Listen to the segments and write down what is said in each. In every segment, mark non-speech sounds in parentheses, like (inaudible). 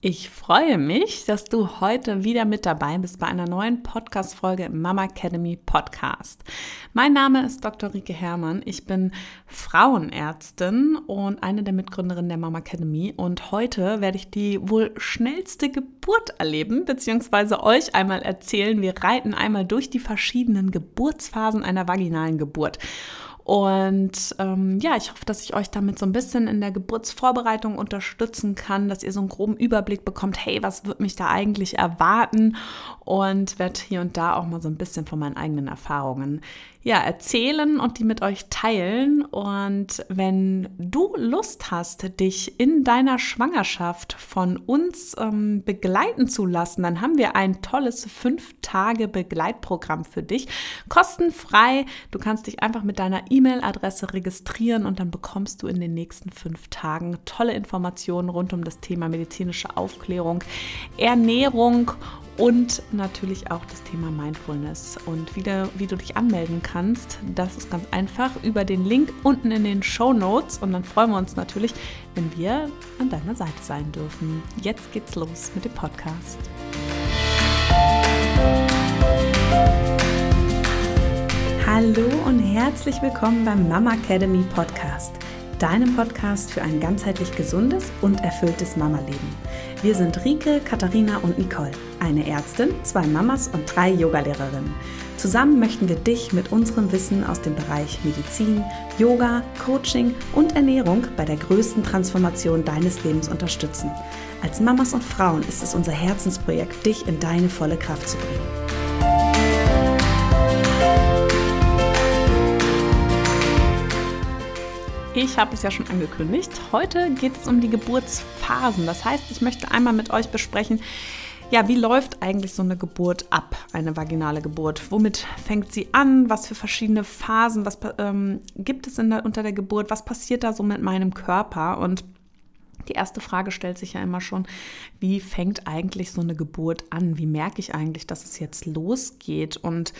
Ich freue mich, dass du heute wieder mit dabei bist bei einer neuen Podcast-Folge im Mama Academy Podcast. Mein Name ist Dr. Rike Herrmann. Ich bin Frauenärztin und eine der Mitgründerinnen der Mama Academy. Und heute werde ich die wohl schnellste Geburt erleben, beziehungsweise euch einmal erzählen. Wir reiten einmal durch die verschiedenen Geburtsphasen einer vaginalen Geburt. Und ähm, ja, ich hoffe, dass ich euch damit so ein bisschen in der Geburtsvorbereitung unterstützen kann, dass ihr so einen groben Überblick bekommt, hey, was wird mich da eigentlich erwarten? Und werde hier und da auch mal so ein bisschen von meinen eigenen Erfahrungen ja, erzählen und die mit euch teilen. Und wenn du Lust hast, dich in deiner Schwangerschaft von uns ähm, begleiten zu lassen, dann haben wir ein tolles fünf Tage Begleitprogramm für dich. Kostenfrei. Du kannst dich einfach mit deiner E-Mail-Adresse registrieren und dann bekommst du in den nächsten fünf Tagen tolle Informationen rund um das Thema medizinische Aufklärung, Ernährung und natürlich auch das Thema Mindfulness. Und wie du, wie du dich anmelden kannst, das ist ganz einfach über den Link unten in den Show Notes. Und dann freuen wir uns natürlich, wenn wir an deiner Seite sein dürfen. Jetzt geht's los mit dem Podcast. Hallo und herzlich willkommen beim Mama Academy Podcast, deinem Podcast für ein ganzheitlich gesundes und erfülltes Mama-Leben. Wir sind Rike, Katharina und Nicole, eine Ärztin, zwei Mamas und drei Yogalehrerinnen. Zusammen möchten wir dich mit unserem Wissen aus dem Bereich Medizin, Yoga, Coaching und Ernährung bei der größten Transformation deines Lebens unterstützen. Als Mamas und Frauen ist es unser Herzensprojekt, dich in deine volle Kraft zu bringen. Ich habe es ja schon angekündigt. Heute geht es um die Geburtsphasen. Das heißt, ich möchte einmal mit euch besprechen, ja, wie läuft eigentlich so eine Geburt ab, eine vaginale Geburt? Womit fängt sie an? Was für verschiedene Phasen? Was ähm, gibt es der, unter der Geburt? Was passiert da so mit meinem Körper? Und die erste Frage stellt sich ja immer schon, wie fängt eigentlich so eine Geburt an? Wie merke ich eigentlich, dass es jetzt losgeht? Und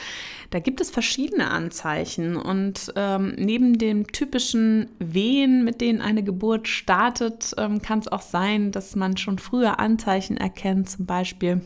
da gibt es verschiedene Anzeichen. Und ähm, neben den typischen Wehen, mit denen eine Geburt startet, ähm, kann es auch sein, dass man schon früher Anzeichen erkennt, zum Beispiel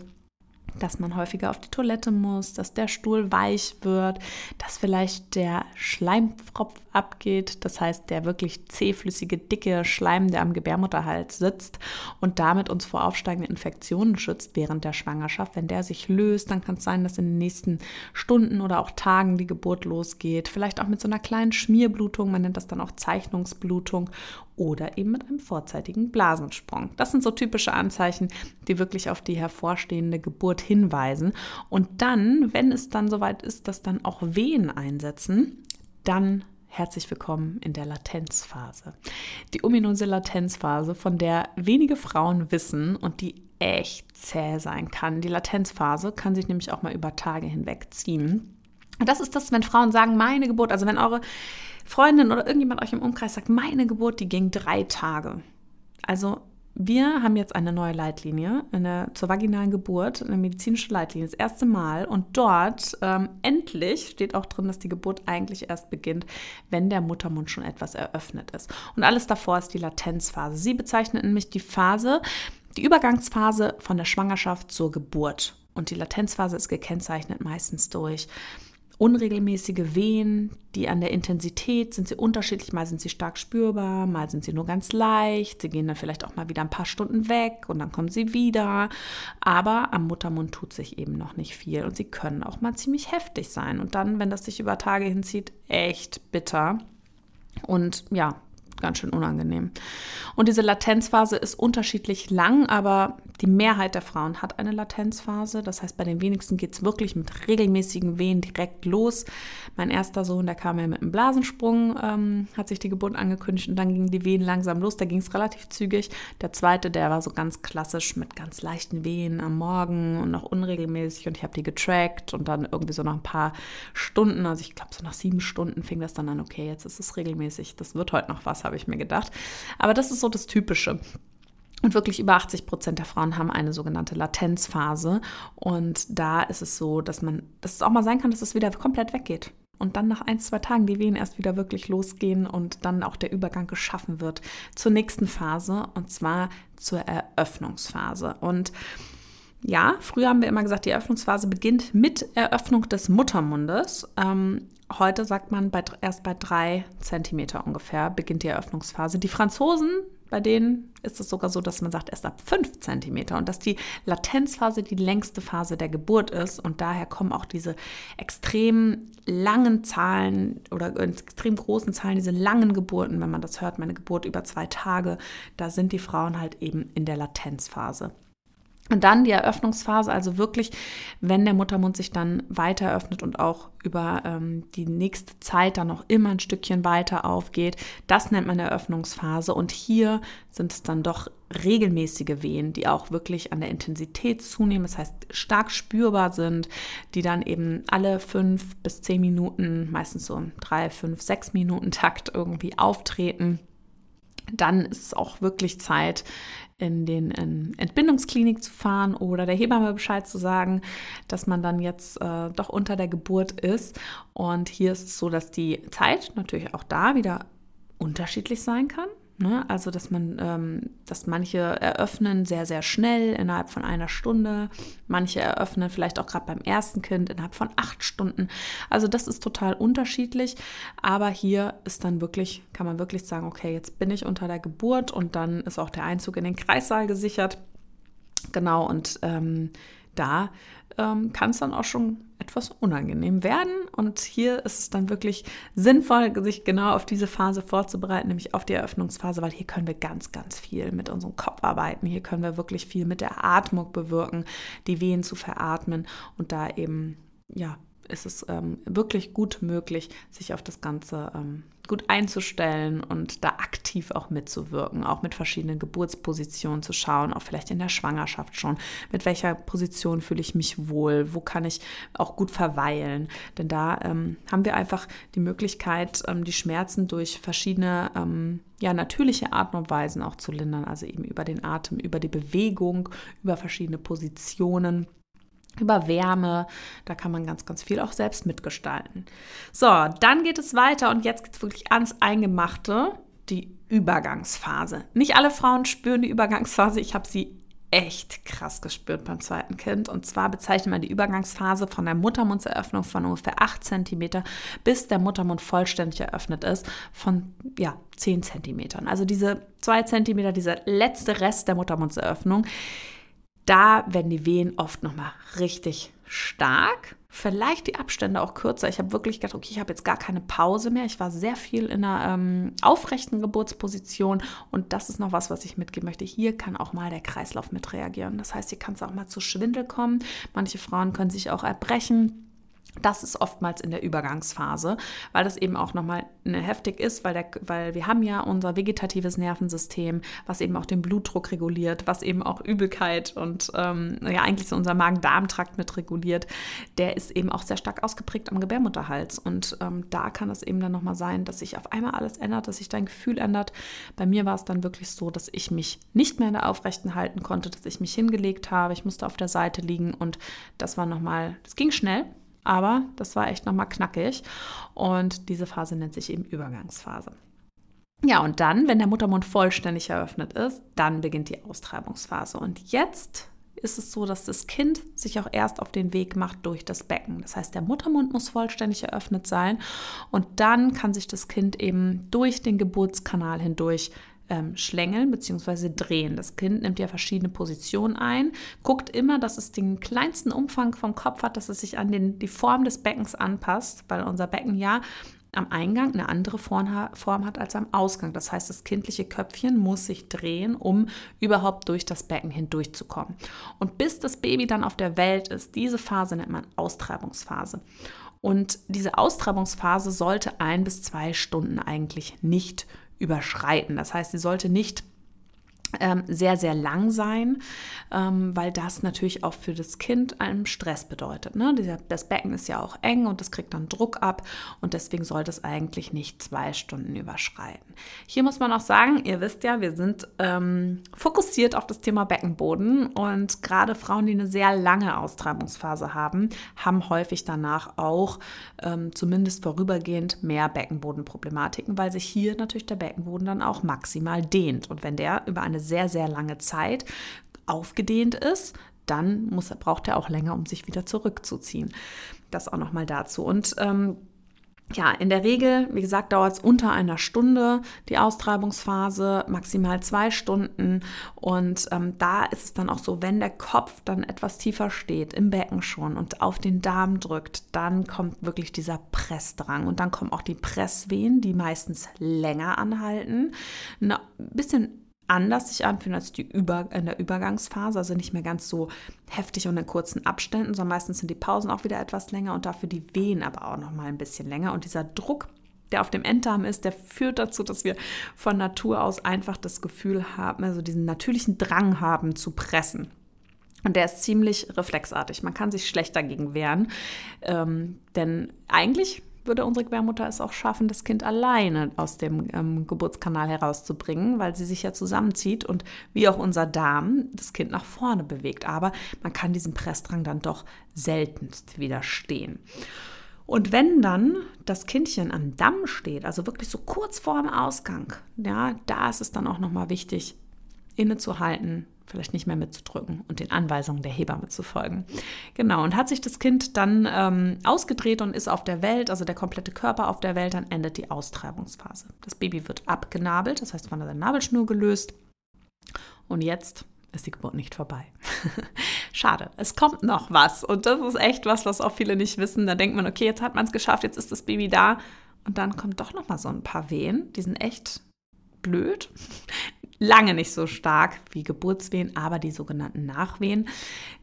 dass man häufiger auf die Toilette muss, dass der Stuhl weich wird, dass vielleicht der Schleimpfropf abgeht, das heißt der wirklich zähflüssige, dicke Schleim, der am Gebärmutterhals sitzt und damit uns vor aufsteigenden Infektionen schützt während der Schwangerschaft. Wenn der sich löst, dann kann es sein, dass in den nächsten Stunden oder auch Tagen die Geburt losgeht. Vielleicht auch mit so einer kleinen Schmierblutung, man nennt das dann auch Zeichnungsblutung oder eben mit einem vorzeitigen Blasensprung. Das sind so typische Anzeichen, die wirklich auf die hervorstehende Geburt hinweisen. Und dann, wenn es dann soweit ist, dass dann auch Wehen einsetzen, dann Herzlich willkommen in der Latenzphase. Die ominöse Latenzphase, von der wenige Frauen wissen und die echt zäh sein kann. Die Latenzphase kann sich nämlich auch mal über Tage hinweg ziehen. Und das ist das, wenn Frauen sagen, meine Geburt, also wenn eure Freundin oder irgendjemand euch im Umkreis sagt, meine Geburt, die ging drei Tage. Also wir haben jetzt eine neue Leitlinie eine, zur vaginalen Geburt, eine medizinische Leitlinie, das erste Mal. Und dort ähm, endlich steht auch drin, dass die Geburt eigentlich erst beginnt, wenn der Muttermund schon etwas eröffnet ist. Und alles davor ist die Latenzphase. Sie bezeichnet nämlich die Phase, die Übergangsphase von der Schwangerschaft zur Geburt. Und die Latenzphase ist gekennzeichnet meistens durch unregelmäßige Wehen, die an der Intensität sind sie unterschiedlich. Mal sind sie stark spürbar, mal sind sie nur ganz leicht. Sie gehen dann vielleicht auch mal wieder ein paar Stunden weg und dann kommen sie wieder. Aber am Muttermund tut sich eben noch nicht viel und sie können auch mal ziemlich heftig sein. Und dann, wenn das sich über Tage hinzieht, echt bitter. Und ja, ganz schön unangenehm. Und diese Latenzphase ist unterschiedlich lang, aber die Mehrheit der Frauen hat eine Latenzphase. Das heißt, bei den wenigsten geht es wirklich mit regelmäßigen Wehen direkt los. Mein erster Sohn, der kam ja mit einem Blasensprung, ähm, hat sich die Geburt angekündigt und dann gingen die Wehen langsam los. Da ging es relativ zügig. Der zweite, der war so ganz klassisch mit ganz leichten Wehen am Morgen und noch unregelmäßig und ich habe die getrackt und dann irgendwie so nach ein paar Stunden, also ich glaube so nach sieben Stunden fing das dann an, okay, jetzt ist es regelmäßig, das wird heute noch was, habe ich mir gedacht. Aber das ist so das Typische. Und wirklich über 80 Prozent der Frauen haben eine sogenannte Latenzphase. Und da ist es so, dass man, dass es auch mal sein kann, dass es wieder komplett weggeht. und dann nach ein, zwei Tagen die Wehen erst wieder wirklich losgehen und dann auch der Übergang geschaffen wird zur nächsten Phase und zwar zur Eröffnungsphase. Und ja, früher haben wir immer gesagt, die Eröffnungsphase beginnt mit Eröffnung des Muttermundes. Ähm, heute sagt man bei, erst bei drei Zentimeter ungefähr beginnt die Eröffnungsphase. Die Franzosen, bei denen ist es sogar so, dass man sagt, erst ab fünf Zentimeter und dass die Latenzphase die längste Phase der Geburt ist und daher kommen auch diese extrem langen Zahlen oder extrem großen Zahlen, diese langen Geburten, wenn man das hört, meine Geburt über zwei Tage, da sind die Frauen halt eben in der Latenzphase. Und dann die Eröffnungsphase, also wirklich, wenn der Muttermund sich dann weiter öffnet und auch über ähm, die nächste Zeit dann noch immer ein Stückchen weiter aufgeht, das nennt man Eröffnungsphase. Und hier sind es dann doch regelmäßige Wehen, die auch wirklich an der Intensität zunehmen, das heißt stark spürbar sind, die dann eben alle fünf bis zehn Minuten, meistens so drei, fünf, sechs Minuten Takt irgendwie auftreten dann ist es auch wirklich Zeit, in den in Entbindungsklinik zu fahren oder der Hebamme Bescheid zu sagen, dass man dann jetzt äh, doch unter der Geburt ist. Und hier ist es so, dass die Zeit natürlich auch da wieder unterschiedlich sein kann. Ne? Also, dass man, ähm, dass manche eröffnen sehr, sehr schnell innerhalb von einer Stunde, manche eröffnen vielleicht auch gerade beim ersten Kind innerhalb von acht Stunden. Also, das ist total unterschiedlich. Aber hier ist dann wirklich, kann man wirklich sagen, okay, jetzt bin ich unter der Geburt und dann ist auch der Einzug in den Kreissaal gesichert. Genau, und ähm, da ähm, kann es dann auch schon etwas unangenehm werden. Und hier ist es dann wirklich sinnvoll, sich genau auf diese Phase vorzubereiten, nämlich auf die Eröffnungsphase, weil hier können wir ganz, ganz viel mit unserem Kopf arbeiten. Hier können wir wirklich viel mit der Atmung bewirken, die Wehen zu veratmen und da eben, ja, ist es ähm, wirklich gut möglich, sich auf das Ganze ähm, gut einzustellen und da aktiv auch mitzuwirken, auch mit verschiedenen Geburtspositionen zu schauen, auch vielleicht in der Schwangerschaft schon, mit welcher Position fühle ich mich wohl, wo kann ich auch gut verweilen. Denn da ähm, haben wir einfach die Möglichkeit, ähm, die Schmerzen durch verschiedene ähm, ja, natürliche Atmungsweisen auch zu lindern, also eben über den Atem, über die Bewegung, über verschiedene Positionen über Wärme. Da kann man ganz, ganz viel auch selbst mitgestalten. So, dann geht es weiter und jetzt geht es wirklich ans Eingemachte, die Übergangsphase. Nicht alle Frauen spüren die Übergangsphase. Ich habe sie echt krass gespürt beim zweiten Kind. Und zwar bezeichnet man die Übergangsphase von der Muttermundseröffnung von ungefähr 8 cm bis der Muttermund vollständig eröffnet ist von ja, 10 cm. Also diese 2 cm, dieser letzte Rest der Muttermundseröffnung, da werden die Wehen oft nochmal richtig stark. Vielleicht die Abstände auch kürzer. Ich habe wirklich gedacht, okay, ich habe jetzt gar keine Pause mehr. Ich war sehr viel in einer ähm, aufrechten Geburtsposition und das ist noch was, was ich mitgeben möchte. Hier kann auch mal der Kreislauf mit reagieren. Das heißt, hier kann es auch mal zu Schwindel kommen. Manche Frauen können sich auch erbrechen. Das ist oftmals in der Übergangsphase, weil das eben auch nochmal ne, heftig ist, weil, der, weil wir haben ja unser vegetatives Nervensystem, was eben auch den Blutdruck reguliert, was eben auch Übelkeit und ähm, ja eigentlich so unser Magen-Darm-Trakt mit reguliert. Der ist eben auch sehr stark ausgeprägt am Gebärmutterhals und ähm, da kann es eben dann nochmal sein, dass sich auf einmal alles ändert, dass sich dein Gefühl ändert. Bei mir war es dann wirklich so, dass ich mich nicht mehr in der Aufrechten halten konnte, dass ich mich hingelegt habe, ich musste auf der Seite liegen und das war nochmal, das ging schnell, aber das war echt nochmal knackig. Und diese Phase nennt sich eben Übergangsphase. Ja, und dann, wenn der Muttermund vollständig eröffnet ist, dann beginnt die Austreibungsphase. Und jetzt ist es so, dass das Kind sich auch erst auf den Weg macht durch das Becken. Das heißt, der Muttermund muss vollständig eröffnet sein und dann kann sich das Kind eben durch den Geburtskanal hindurch ähm, schlängeln bzw. drehen. Das Kind nimmt ja verschiedene Positionen ein, guckt immer, dass es den kleinsten Umfang vom Kopf hat, dass es sich an den, die Form des Beckens anpasst, weil unser Becken ja am Eingang eine andere Form hat als am Ausgang. Das heißt, das kindliche Köpfchen muss sich drehen, um überhaupt durch das Becken hindurchzukommen. Und bis das Baby dann auf der Welt ist, diese Phase nennt man Austreibungsphase. Und diese Austreibungsphase sollte ein bis zwei Stunden eigentlich nicht überschreiten. Das heißt, sie sollte nicht sehr, sehr lang sein, ähm, weil das natürlich auch für das Kind einen Stress bedeutet. Ne? das Becken ist ja auch eng und das kriegt dann Druck ab und deswegen sollte es eigentlich nicht zwei Stunden überschreiten. Hier muss man auch sagen, ihr wisst ja, wir sind ähm, fokussiert auf das Thema Beckenboden und gerade Frauen, die eine sehr lange Austreibungsphase haben, haben häufig danach auch ähm, zumindest vorübergehend mehr Beckenbodenproblematiken, weil sich hier natürlich der Beckenboden dann auch maximal dehnt. Und wenn der über eine sehr, sehr lange Zeit aufgedehnt ist, dann muss, braucht er auch länger, um sich wieder zurückzuziehen. Das auch nochmal dazu. Und ähm, ja, in der Regel, wie gesagt, dauert es unter einer Stunde die Austreibungsphase, maximal zwei Stunden. Und ähm, da ist es dann auch so, wenn der Kopf dann etwas tiefer steht, im Becken schon und auf den Darm drückt, dann kommt wirklich dieser Pressdrang. Und dann kommen auch die Presswehen, die meistens länger anhalten. Ein bisschen anders sich anfühlen als die Über in der Übergangsphase, also nicht mehr ganz so heftig und in kurzen Abständen, sondern meistens sind die Pausen auch wieder etwas länger und dafür die Wehen aber auch noch mal ein bisschen länger und dieser Druck der auf dem Enddarm ist, der führt dazu, dass wir von Natur aus einfach das Gefühl haben, also diesen natürlichen Drang haben zu pressen. Und der ist ziemlich reflexartig. Man kann sich schlecht dagegen wehren. Ähm, denn eigentlich würde unsere Gebärmutter es auch schaffen, das Kind alleine aus dem ähm, Geburtskanal herauszubringen, weil sie sich ja zusammenzieht und wie auch unser Darm das Kind nach vorne bewegt. Aber man kann diesem Pressdrang dann doch seltenst widerstehen. Und wenn dann das Kindchen am Damm steht, also wirklich so kurz vor dem Ausgang, ja, da ist es dann auch nochmal wichtig, innezuhalten, vielleicht nicht mehr mitzudrücken und den Anweisungen der Hebamme zu folgen. Genau, und hat sich das Kind dann ähm, ausgedreht und ist auf der Welt, also der komplette Körper auf der Welt, dann endet die Austreibungsphase. Das Baby wird abgenabelt, das heißt, hat eine Nabelschnur gelöst und jetzt ist die Geburt nicht vorbei. (laughs) Schade, es kommt noch was und das ist echt was, was auch viele nicht wissen. Da denkt man, okay, jetzt hat man es geschafft, jetzt ist das Baby da und dann kommt doch noch mal so ein paar Wehen, die sind echt blöd lange nicht so stark wie Geburtswehen, aber die sogenannten Nachwehen,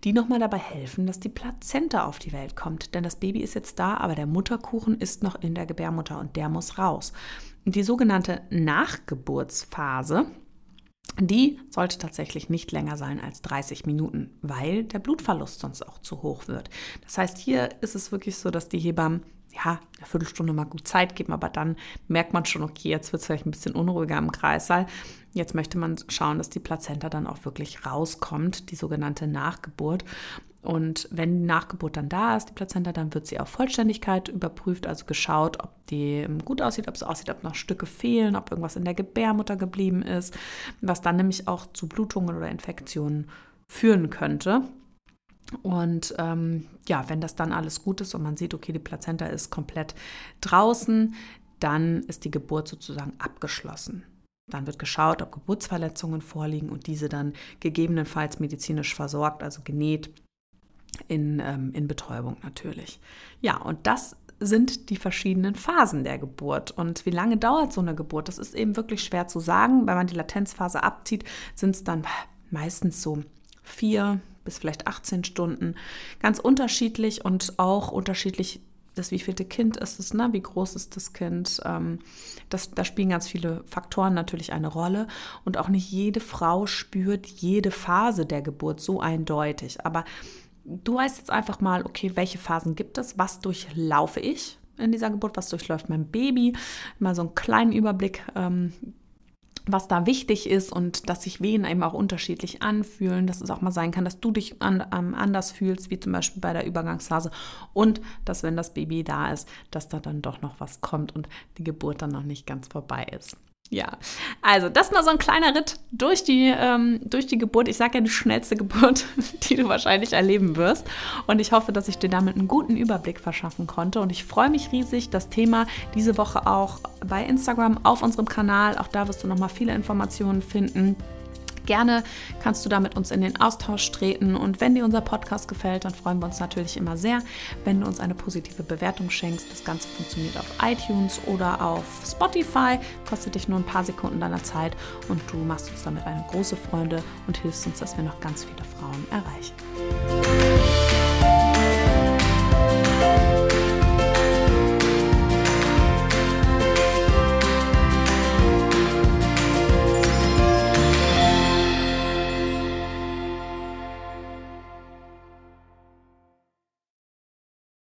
die nochmal dabei helfen, dass die Plazenta auf die Welt kommt. Denn das Baby ist jetzt da, aber der Mutterkuchen ist noch in der Gebärmutter und der muss raus. Und die sogenannte Nachgeburtsphase, die sollte tatsächlich nicht länger sein als 30 Minuten, weil der Blutverlust sonst auch zu hoch wird. Das heißt, hier ist es wirklich so, dass die Hebammen ja, eine Viertelstunde mal gut Zeit geben, aber dann merkt man schon, okay, jetzt wird es vielleicht ein bisschen unruhiger im Kreissaal. Jetzt möchte man schauen, dass die Plazenta dann auch wirklich rauskommt, die sogenannte Nachgeburt. Und wenn die Nachgeburt dann da ist, die Plazenta, dann wird sie auf Vollständigkeit überprüft, also geschaut, ob die gut aussieht, ob es aussieht, ob noch Stücke fehlen, ob irgendwas in der Gebärmutter geblieben ist, was dann nämlich auch zu Blutungen oder Infektionen führen könnte. Und ähm, ja, wenn das dann alles gut ist und man sieht, okay, die Plazenta ist komplett draußen, dann ist die Geburt sozusagen abgeschlossen. Dann wird geschaut, ob Geburtsverletzungen vorliegen und diese dann gegebenenfalls medizinisch versorgt, also genäht in, ähm, in Betäubung natürlich. Ja, und das sind die verschiedenen Phasen der Geburt. Und wie lange dauert so eine Geburt? Das ist eben wirklich schwer zu sagen. Wenn man die Latenzphase abzieht, sind es dann meistens so vier bis vielleicht 18 Stunden. Ganz unterschiedlich und auch unterschiedlich das wievielte Kind ist es, ne? wie groß ist das Kind. Ähm, das, da spielen ganz viele Faktoren natürlich eine Rolle. Und auch nicht jede Frau spürt jede Phase der Geburt so eindeutig. Aber du weißt jetzt einfach mal, okay, welche Phasen gibt es? Was durchlaufe ich? in dieser Geburt, was durchläuft mein Baby, mal so einen kleinen Überblick ähm, was da wichtig ist und dass sich Wehen eben auch unterschiedlich anfühlen, dass es auch mal sein kann, dass du dich an, ähm, anders fühlst, wie zum Beispiel bei der Übergangsphase und dass, wenn das Baby da ist, dass da dann doch noch was kommt und die Geburt dann noch nicht ganz vorbei ist. Ja, also das mal so ein kleiner Ritt durch die, ähm, durch die Geburt. Ich sage ja die schnellste (laughs) Geburt, die du wahrscheinlich erleben wirst. Und ich hoffe, dass ich dir damit einen guten Überblick verschaffen konnte. Und ich freue mich riesig, das Thema diese Woche auch bei Instagram auf unserem Kanal. Auch da wirst du nochmal viele Informationen finden. Gerne kannst du da mit uns in den Austausch treten und wenn dir unser Podcast gefällt, dann freuen wir uns natürlich immer sehr, wenn du uns eine positive Bewertung schenkst. Das Ganze funktioniert auf iTunes oder auf Spotify, kostet dich nur ein paar Sekunden deiner Zeit und du machst uns damit eine große Freude und hilfst uns, dass wir noch ganz viele Frauen erreichen.